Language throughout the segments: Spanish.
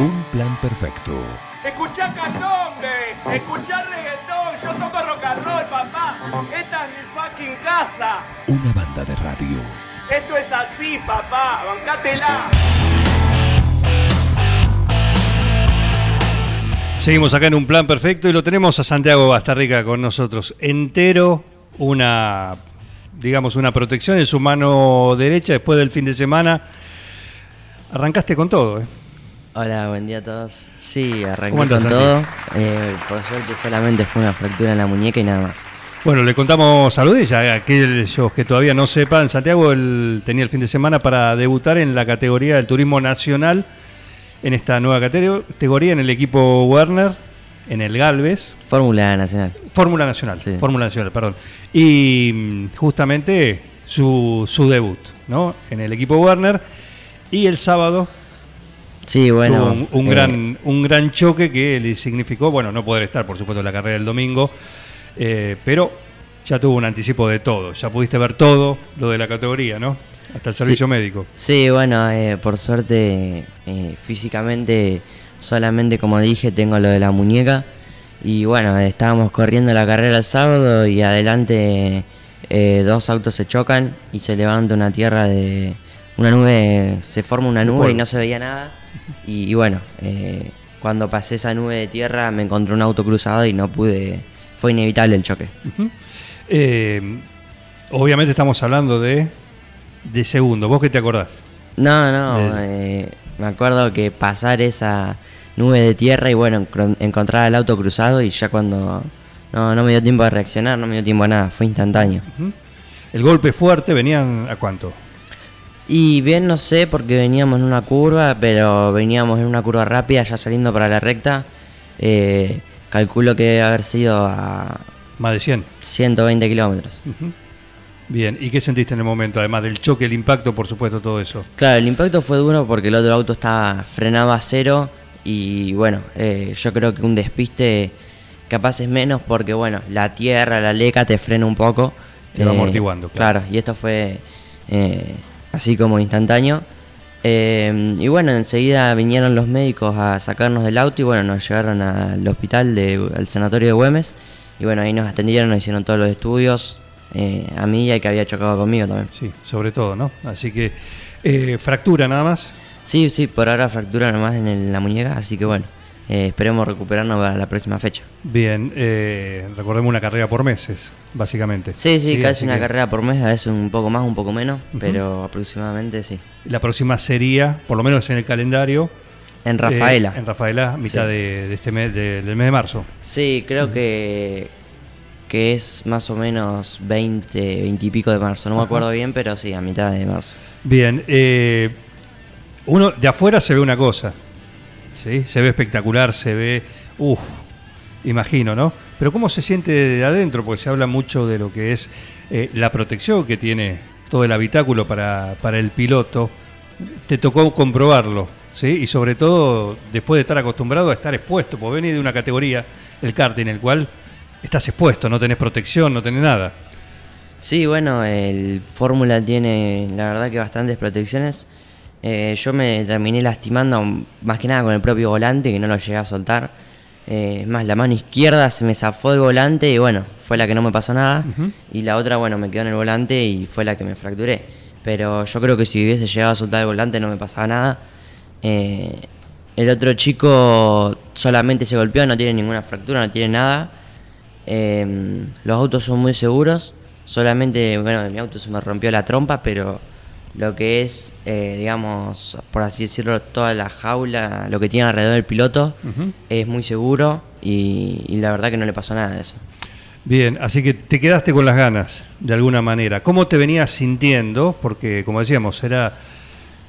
Un plan perfecto. Escuchá candombe, escuchá reggaetón, yo toco rock and roll, papá. Esta es mi fucking casa. Una banda de radio. Esto es así, papá, bancátela. Seguimos acá en un plan perfecto y lo tenemos a Santiago Bastarrica con nosotros. Entero, una, digamos, una protección en su mano derecha después del fin de semana. Arrancaste con todo, ¿eh? Hola, buen día a todos. Sí, arranqué ¿Cómo andas, con todo. Eh, por suerte solamente fue una fractura en la muñeca y nada más. Bueno, le contamos a Ludilla, aquellos que todavía no sepan, Santiago él tenía el fin de semana para debutar en la categoría del turismo nacional, en esta nueva catego- categoría, en el equipo Werner, en el Galvez, Fórmula Nacional. Fórmula Nacional, Sí. Fórmula Nacional, perdón. Y mm, justamente su, su debut, ¿no? En el equipo Werner. Y el sábado Sí, bueno. tuvo un, un eh, gran, un gran choque que le significó, bueno, no poder estar, por supuesto, en la carrera del domingo, eh, pero ya tuvo un anticipo de todo. Ya pudiste ver todo lo de la categoría, ¿no? Hasta el servicio médico. Sí, bueno, eh, por suerte eh, físicamente solamente como dije tengo lo de la muñeca y bueno, estábamos corriendo la carrera el sábado y adelante eh, dos autos se chocan y se levanta una tierra de una nube, se forma una nube y no se veía nada y, y bueno, eh, cuando pasé esa nube de tierra me encontré un auto cruzado y no pude, fue inevitable el choque. Eh, obviamente estamos hablando de, de segundo. ¿Vos qué te acordás? No, no, eh, me acuerdo que pasar esa nube de tierra y bueno, encontrar el auto cruzado y ya cuando no, no me dio tiempo de reaccionar, no me dio tiempo a nada, fue instantáneo. El golpe fuerte venían a cuánto? Y bien no sé porque veníamos en una curva, pero veníamos en una curva rápida ya saliendo para la recta. eh, calculo que debe haber sido a Más de 100. 120 kilómetros. Bien, ¿y qué sentiste en el momento? Además del choque, el impacto, por supuesto, todo eso. Claro, el impacto fue duro porque el otro auto estaba frenado a cero y bueno, eh, yo creo que un despiste capaz es menos porque bueno, la tierra, la leca te frena un poco. Te va amortiguando, claro. Claro, y esto fue eh, así como instantáneo. Eh, y bueno, enseguida vinieron los médicos a sacarnos del auto y bueno, nos llevaron al hospital, de, al sanatorio de Güemes. Y bueno, ahí nos atendieron, nos hicieron todos los estudios, eh, a mí y al que había chocado conmigo también. Sí, sobre todo, ¿no? Así que eh, fractura nada más. Sí, sí, por ahora fractura nomás en el- la muñeca, así que bueno, eh, esperemos recuperarnos para la próxima fecha. Bien, eh, recordemos una carrera por meses, básicamente. Sí, sí, casi así una que carrera por mes, a veces un poco más, un poco menos, pero aproximadamente sí. La próxima sería, por lo menos en el calendario. En Rafaela. eh, en Rafaela, mitad Sí. de, de este mes, de- del mes de marzo. Sí, creo que, que es más o menos 20, 20 y pico de marzo, no me acuerdo bien, pero sí, a mitad de marzo. Bien, eh, uno de afuera se ve una cosa, ¿sí? Se ve espectacular, se ve, uff, imagino, ¿no? Pero ¿cómo se siente de adentro? Porque se habla mucho de lo que es eh, la protección que tiene todo el habitáculo para, para el piloto. Te tocó comprobarlo, ¿sí? Y sobre todo después de estar acostumbrado a estar expuesto, porque venís de una categoría, el karting, en el cual estás expuesto, no tenés protección, no tenés nada. Sí, bueno, el Fórmula tiene la verdad que bastantes protecciones. Eh, yo me terminé lastimando más que nada con el propio volante, que no lo llegué a soltar. Eh, es más, la mano izquierda se me zafó del volante y bueno, fue la que no me pasó nada. Y la otra, bueno, me quedó en el volante y fue la que me fracturé. Pero yo creo que si hubiese llegado a soltar el volante no me pasaba nada. Eh, el otro chico solamente se golpeó, no tiene ninguna fractura, no tiene nada. Eh, los autos son muy seguros. Solamente, bueno, en mi auto se me rompió la trompa, pero lo que es, eh, digamos, por así decirlo, toda la jaula, lo que tiene alrededor del piloto, es muy seguro y, y la verdad que no le pasó nada de eso. Bien, así que te quedaste con las ganas, de alguna manera. ¿Cómo te venías sintiendo? Porque, como decíamos, era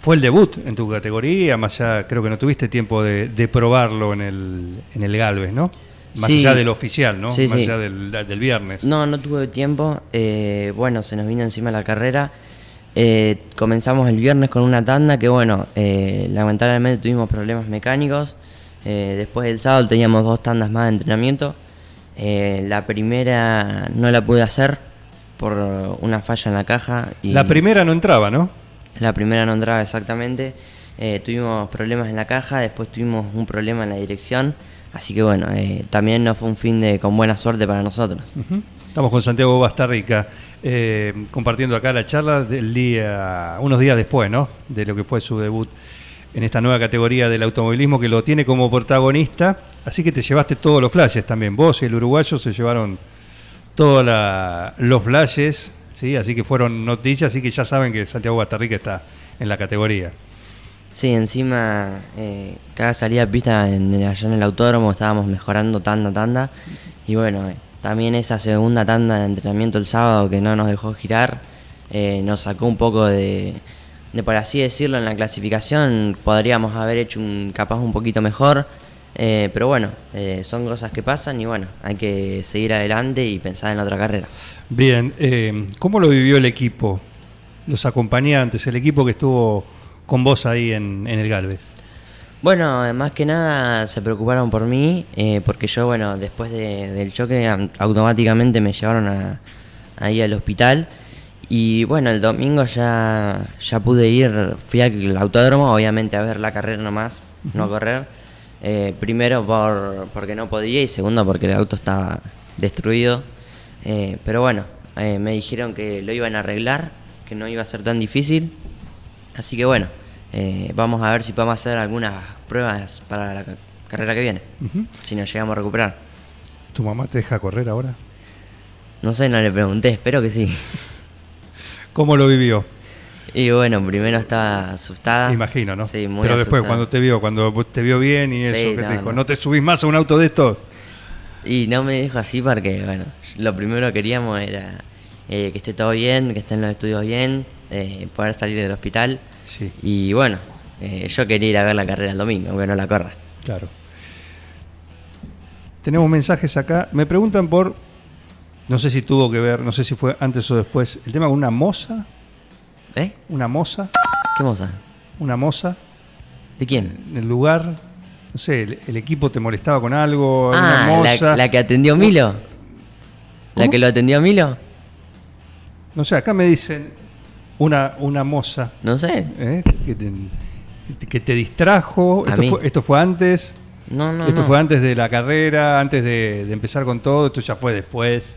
fue el debut en tu categoría, más allá, creo que no tuviste tiempo de, de probarlo en el, en el Galvez, ¿no? Más Sí. allá del oficial, ¿no? Sí, más sí. allá del, del viernes. No, no tuve tiempo. eh, bueno, se nos vino encima la carrera. Eh, comenzamos el viernes con una tanda que, bueno, eh, lamentablemente tuvimos problemas mecánicos. Eh, después del sábado teníamos dos tandas más de entrenamiento. Eh, la primera no la pude hacer por una falla en la caja. Y La primera no entraba, ¿no? La primera no entraba exactamente. eh, tuvimos problemas en la caja, después tuvimos un problema en la dirección, así que bueno, también no fue un fin de con buena suerte para nosotros. Ujú. Estamos con Santiago Bastarrica eh, compartiendo acá la charla del día, unos días después, ¿no? De lo que fue su debut en esta nueva categoría del automovilismo que lo tiene como protagonista. Así que te llevaste todos los flashes también. Vos y el uruguayo se llevaron todos los flashes, ¿sí? Así que fueron noticias, así que ya saben que Santiago Bastarrica está en la categoría. Sí, encima, eh, cada salida de pista en, allá en el autódromo estábamos mejorando tanda tanda. Y bueno, eh, también esa segunda tanda de entrenamiento el sábado que no nos dejó girar, eh, nos sacó un poco de, de, por así decirlo, en la clasificación. Podríamos haber hecho un capaz un poquito mejor. eh, pero bueno, eh, son cosas que pasan y bueno, hay que seguir adelante y pensar en la otra carrera. Bien, ¿cómo lo vivió el equipo? Los acompañantes, el equipo que estuvo con vos ahí en, en el Galvez. Bueno, más que nada se preocuparon por mí, eh, porque yo, bueno, después de- del choque am- automáticamente me llevaron a, ahí al hospital. Y bueno, el domingo ya, ya pude ir, fui al autódromo, obviamente a ver la carrera nomás, no a correr. Eh, primero por, porque no podía y segundo porque el auto estaba destruido. Eh, pero bueno, eh, me dijeron que lo iban a arreglar, que no iba a ser tan difícil. Así que bueno, eh, vamos a ver si podemos hacer algunas pruebas para la ca- carrera que viene. Si nos llegamos a recuperar. ¿Tu mamá te deja correr ahora? No sé, no le pregunté, espero que sí. ¿Cómo lo vivió? Y bueno, primero estaba asustada. Imagino, ¿no? Sí, muy Pero después, cuando te vio, cuando te vio bien y eso, Sí, ¿qué te no, dijo? no. ¿No te subís más a un auto de estos? Y no me dijo así porque, bueno, lo primero que queríamos era eh, que esté todo bien, que estén los estudios bien, eh, poder salir del hospital. Sí, Y bueno, eh, yo quería ir a ver la carrera el domingo, aunque no la corra. claro. Tenemos mensajes acá. Me preguntan por, no sé si tuvo que ver, no sé si fue antes o después, el tema con una moza, ¿Eh? una moza, ¿Qué moza? una moza ¿De quién? en el lugar. No sé, el, el equipo te molestaba con algo, Ah, una moza. la, la que atendió Milo. ¿La que lo atendió Milo? No sé, acá me dicen una, una moza. No sé. ¿eh? que, te, que te distrajo. Esto fue, esto fue antes. No, no, esto no. fue antes de la carrera, antes de, de empezar con todo. Esto ya fue después.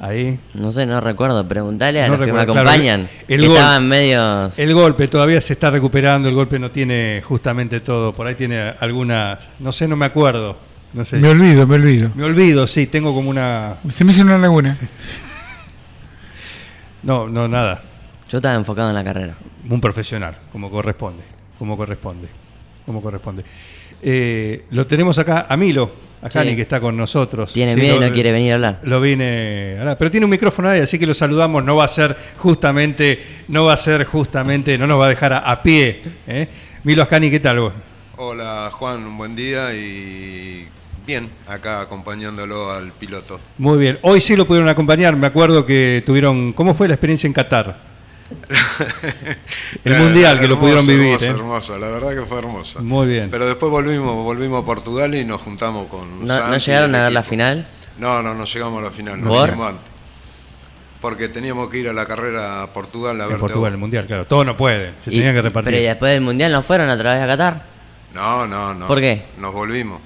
Ahí. No sé, no recuerdo. Preguntale a No los que me claro, acompañan. el que gol. estaban medios. El golpe todavía se está recuperando. El golpe no tiene justamente todo. Por ahí tiene algunas. No sé, no me acuerdo. No sé. Me olvido, me olvido. Me olvido, sí, tengo como una. Se me hizo una laguna. No, no, nada. Yo estaba enfocado en la carrera. Un profesional, como corresponde. Como corresponde. Como corresponde. Eh, lo tenemos acá a Milo, a Sí. Que está con nosotros. Tiene Sí, miedo y lo- no quiere venir a hablar. Lo vine. ahora, Pero tiene un micrófono ahí, así que lo saludamos. No va a ser justamente. No va a ser justamente. No nos va a dejar a, a pie. ¿eh? Milo Ascani, ¿qué tal vos? Hola Juan, un buen día y bien, acá acompañándolo al piloto. Muy bien. Hoy sí lo pudieron acompañar. Me acuerdo que tuvieron. ¿Cómo fue la experiencia en Qatar? El mundial que lo pudieron vivir. Hermoso, ¿eh? hermoso, la verdad que fue hermoso. Muy bien. Pero después volvimos, volvimos a Portugal y nos juntamos con ¿No, Santi no llegaron a ver la final? No, no, no llegamos a la final, nos vinimos antes. Porque teníamos que ir a la carrera a Portugal a En verte Portugal, el mundial, claro. Todo no puede. Se Y- tenían que repartir. Pero ¿y después del mundial no fueron otra vez a Qatar? No, no, no. ¿Por qué? Nos volvimos.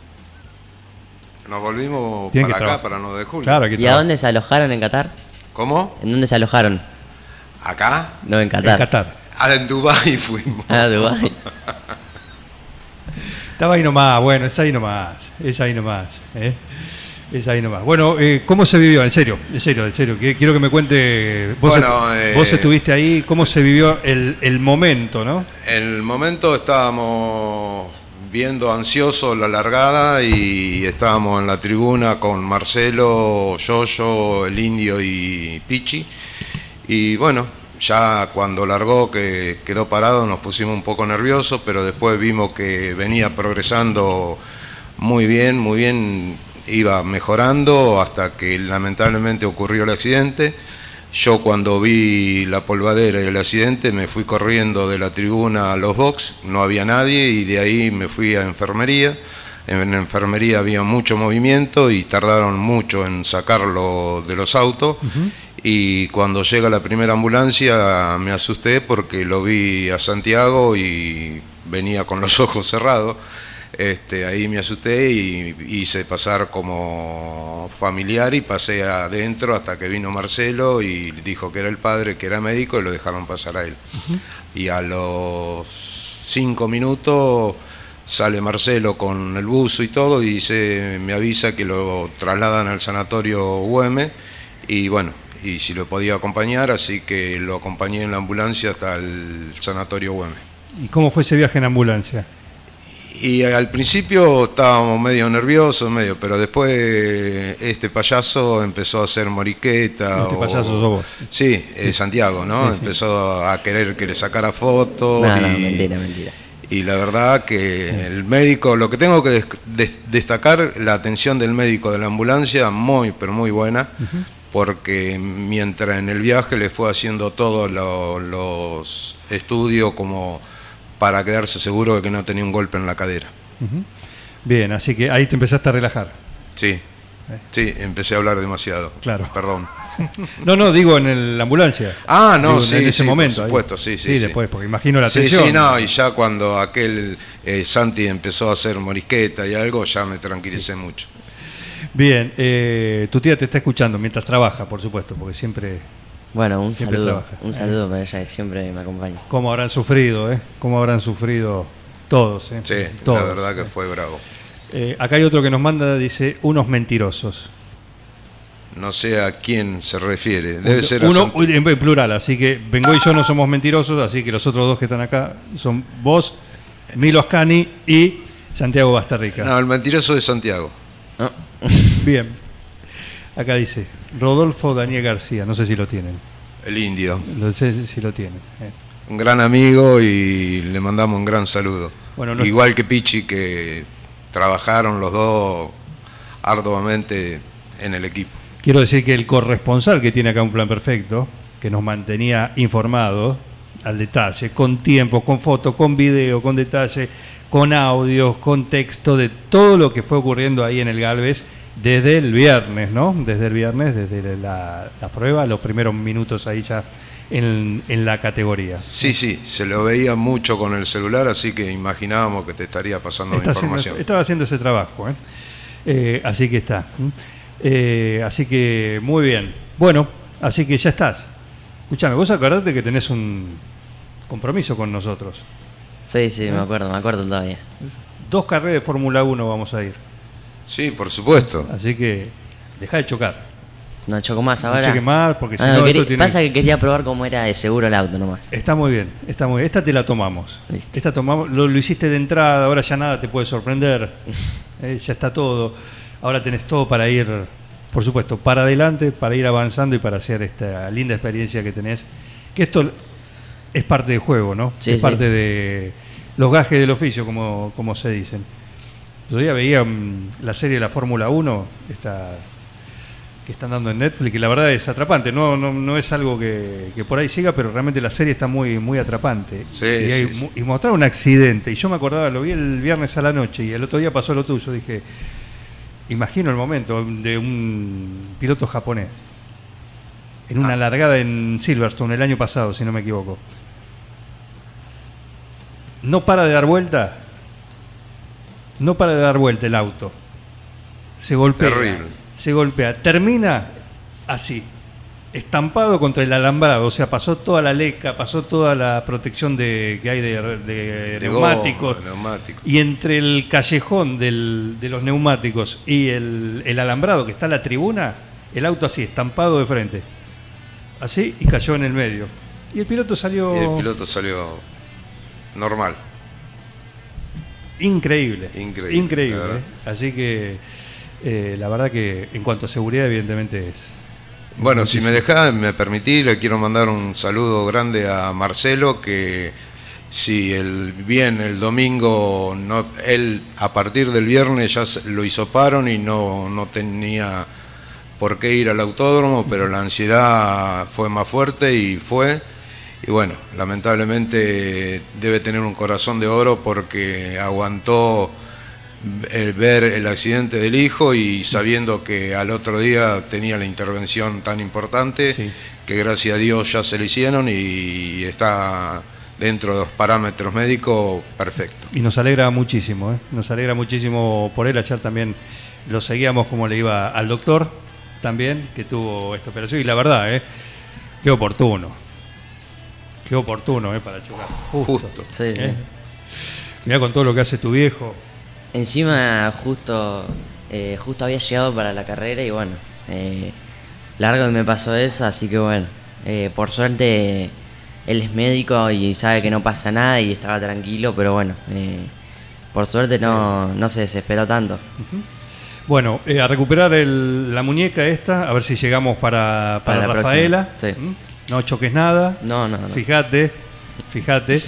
Nos volvimos Tienen para acá, trabajar. para 9 de julio. Claro, ¿Y a dónde se alojaron en Qatar? ¿Cómo? ¿En dónde se alojaron? ¿Acá? No, en En Qatar. Qatar. Ah, en Dubái fuimos. Ah, Dubái. Estaba ahí nomás, bueno, es ahí nomás, es ahí nomás, ¿eh? es ahí nomás. Bueno, eh, ¿cómo se vivió? En serio, en serio, en serio, quiero que me cuente, vos, Bueno, est- eh, vos estuviste ahí, ¿cómo se vivió el, el momento, no? En el momento estábamos viendo ansioso la largada y estábamos en la tribuna con Marcelo, Yoyo, el Indio y Pichi. Y bueno, ya cuando largó que quedó parado nos pusimos un poco nerviosos, pero después vimos que venía progresando muy bien, muy bien, iba mejorando hasta que lamentablemente ocurrió el accidente. Yo cuando vi la polvadera y el accidente me fui corriendo de la tribuna a los box, no había nadie y de ahí me fui a enfermería. En enfermería había mucho movimiento y tardaron mucho en sacarlo de los autos. Y cuando llega la primera ambulancia me asusté porque lo vi a Santiago y venía con los ojos cerrados. Este, ahí me asusté y hice pasar como familiar y pasé adentro hasta que vino Marcelo y dijo que era el padre, que era médico y lo dejaron pasar a él. Y a los cinco minutos sale Marcelo con el buzo y todo y dice, me avisa que lo trasladan al sanatorio UM y bueno, y si lo podía acompañar, así que lo acompañé en la ambulancia hasta el sanatorio UM. ¿Y cómo fue ese viaje en ambulancia? Y al principio estábamos medio nerviosos, medio, pero después este payaso empezó a hacer moriqueta. Este o- payaso sos vos. Sí, eh, Santiago, ¿no? Sí, sí. Empezó a querer que le sacara fotos. No, mentira, mentira. Y la verdad que el médico, lo que tengo que des- des- destacar, la atención del médico de la ambulancia, muy, pero muy buena, porque mientras en el viaje le fue haciendo todos lo- los estudios como para quedarse seguro de que no tenía un golpe en la cadera. Bien, así que ahí te empezaste a relajar. Sí, sí, empecé a hablar demasiado. Claro. Perdón. No, no, digo en el- la ambulancia. Ah, no, Digo, sí, en ese sí, momento. por ahí. supuesto, sí, sí, sí. después, porque imagino la Sí, tensión. sí, no, y ya cuando aquel eh, Santi empezó a hacer morisqueta y algo, ya me tranquilicé mucho. Bien, eh, tu tía te está escuchando mientras trabaja, por supuesto, porque siempre. Bueno, un Siempre saludo. trabaja. Un saludo para ella que siempre me acompaña. ¿Cómo habrán sufrido, eh? ¿Cómo habrán sufrido todos, eh? Sí, Todos, la verdad eh. que fue bravo. Eh, acá hay otro que nos manda, dice, unos mentirosos. No sé a quién se refiere. Debe ser a Uno en plural, así que Bengo y yo no somos mentirosos, así que los otros dos que están acá son vos, Milo Ascani y Santiago Bastarrica. No, el mentiroso de Santiago. No. Bien. Acá dice, Rodolfo Daniel García, no sé si lo tienen. El indio. No sé si lo tienen. eh. Un gran amigo y le mandamos un gran saludo. Bueno, no- Igual que Pichi, que trabajaron los dos arduamente en el equipo. Quiero decir que el corresponsal que tiene acá un plan perfecto, que nos mantenía informados al detalle, con tiempo, con fotos, con video, con detalle, con audios, con texto, de todo lo que fue ocurriendo ahí en el Galvez desde el viernes, ¿no? Desde el viernes, desde la, prueba, los primeros minutos ahí ya en, en la categoría. Sí, sí, se lo veía mucho con el celular, así que imaginábamos que te estaría pasando Está haciendo- información. estaba haciendo ese trabajo, ¿eh? Eh, así que está. Eh, así que muy bien. Bueno, así que ya estás. Escuchame, vos acordate que tenés un compromiso con nosotros. Sí, sí, me acuerdo, me acuerdo todavía. Dos carreras de Fórmula 1 vamos a ir. Sí, por supuesto. Así que deja de chocar. No choco más No ahora. choque más, porque si Ah, no, esto tiene- Pasa que quería probar cómo era de seguro el auto nomás. Está muy bien, está muy bien. Esta te la tomamos. Esta tomamos, lo, lo hiciste de entrada, ahora ya nada te puede sorprender. Eh, ya está todo. Ahora tenés todo para ir, por supuesto, para adelante, para ir avanzando y para hacer esta linda experiencia que tenés. Que esto es parte del juego, ¿no? Sí, es sí. parte de los gajes del oficio, como, como se dicen. El otro día veía mm, la serie de la Fórmula 1, esta que están dando en Netflix, y la verdad es atrapante. No, no, no es algo que, que por ahí siga, pero realmente la serie está muy, muy atrapante. Sí, y, hay sí, y mostrar un accidente. Y yo me acordaba, lo vi el viernes a la noche, y el otro día pasó lo tuyo. Dije, imagino el momento de un piloto japonés. En una Ah. largada en Silverstone el año pasado, si no me equivoco. No para de dar vuelta. No para de dar vuelta el auto. Se golpea. Terrible. Se golpea. Termina así. Estampado contra el alambrado. O sea, pasó toda la leca, pasó toda la protección de, que hay de, de De goma, neumáticos. Y entre el callejón del- de los neumáticos y el, el alambrado que está en la tribuna, el auto así, estampado de frente. Así y cayó en el medio. Y el piloto salió Y el piloto salió normal. increíble. Increíble, Increíble. ¿eh? Así que eh, la verdad que en cuanto a seguridad, evidentemente es. Bueno, si me dejás, me permitís, le quiero mandar un saludo grande a Marcelo, que si el bien el domingo, no, él a partir del viernes ya lo hisoparon y no, no tenía por qué ir al autódromo, pero la ansiedad fue más fuerte y fue. Y bueno, lamentablemente debe tener un corazón de oro porque aguantó ver el accidente del hijo y sabiendo que al otro día tenía la intervención tan importante, Sí. que gracias a Dios ya se le hicieron y está dentro de los parámetros médicos, perfecto. Y nos alegra muchísimo, ¿eh? nos alegra muchísimo por él. Ayer también lo seguíamos como le iba al doctor, también, que tuvo esta operación. Y la verdad, ¿eh? qué oportuno. Qué oportuno ¿eh? para chocar. Justo. Justo. Sí. ¿eh? Mirá con todo lo que hace tu viejo. Encima justo eh, justo había llegado para la carrera y bueno, eh, largo me pasó eso, así que bueno, eh, por suerte él es médico y sabe que no pasa nada y estaba tranquilo, pero bueno, eh, por suerte no, no se desesperó tanto. Bueno, eh, a recuperar el- la muñeca esta, a ver si llegamos para, para, Para la Rafaela. sí. ¿Mm? No choques nada. No, no, no. Fíjate, fíjate.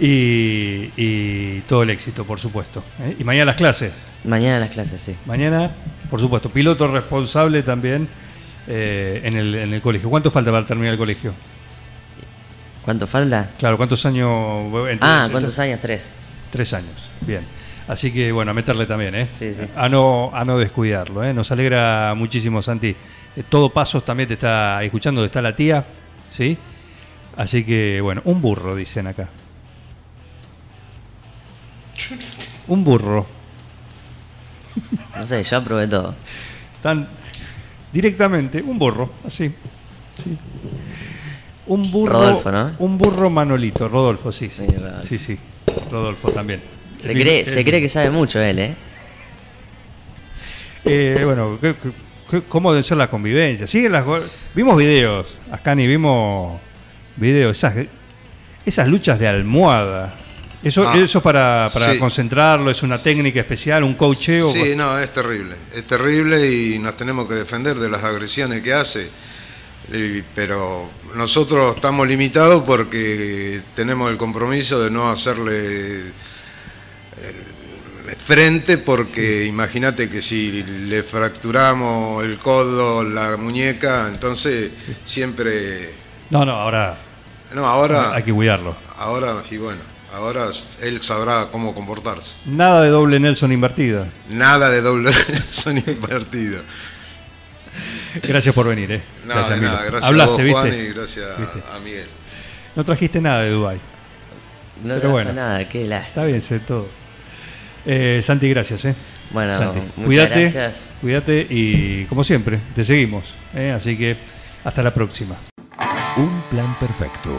Y, y todo el éxito, por supuesto. ¿eh? Y mañana las clases. Mañana las clases, sí. Mañana, por supuesto, piloto responsable también eh, en, el, en el colegio. ¿Cuánto falta para terminar el colegio? ¿Cuánto falta? Claro, ¿cuántos años? entre- Ah, entre- ¿cuántos años? Tres. Tres años, bien. Así que bueno, a meterle también, ¿eh? Sí, sí. A no, a no descuidarlo, ¿eh? Nos alegra muchísimo, Santi. Eh, Todo Pasos también te está escuchando, está la tía, ¿sí? Así que bueno, un burro, dicen acá. Un burro. No sé, yo aprobé todo. Tan directamente, un burro, así. Sí. Un burro. Rodolfo, ¿no? Un burro Manolito, Rodolfo, sí, sí. Sí, Rodolfo. Sí, sí. Rodolfo también. Se cree, el- se cree que sabe mucho él, ¿eh? Eh, bueno, ¿qué- qué- qué- ¿cómo deben ser las convivencias? Siguen las, vimos videos, Ascani, vimos videos, esas, esas luchas de almohada. Eso, Ah, eso es para, para sí. concentrarlo, es una técnica especial, un coacheo. Sí, no, es terrible. Es terrible y nos tenemos que defender de las agresiones que hace. Y- Pero nosotros estamos limitados porque tenemos el compromiso de no hacerle eh, frente porque imagínate que si le fracturamos el codo, la muñeca, entonces siempre... No, no, ahora No, ahora... hay que cuidarlo. Ahora, y bueno, ahora él sabrá cómo comportarse. Nada de doble Nelson invertida. Nada de doble son invertido. Gracias por venir, eh. No, Gracias, de nada, gracias Hablaste, a vos, Juan, ¿viste? y gracias ¿Viste? a Miguel. No trajiste nada de Dubai. No Pero trajo bueno. nada, qué lástima. Está bien, sé todo. Eh, Santi, gracias, eh. Bueno, Santi, muchas cuídate, gracias. cuídate y como siempre, te seguimos. eh, Así que hasta la próxima. Un plan perfecto.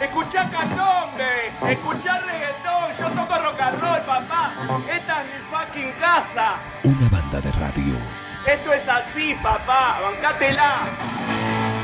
Escuchá candombe, escuchá reggaetón, yo toco rock and roll, papá. Esta es mi fucking casa. Una banda de radio. Esto es así, papá, bancátela.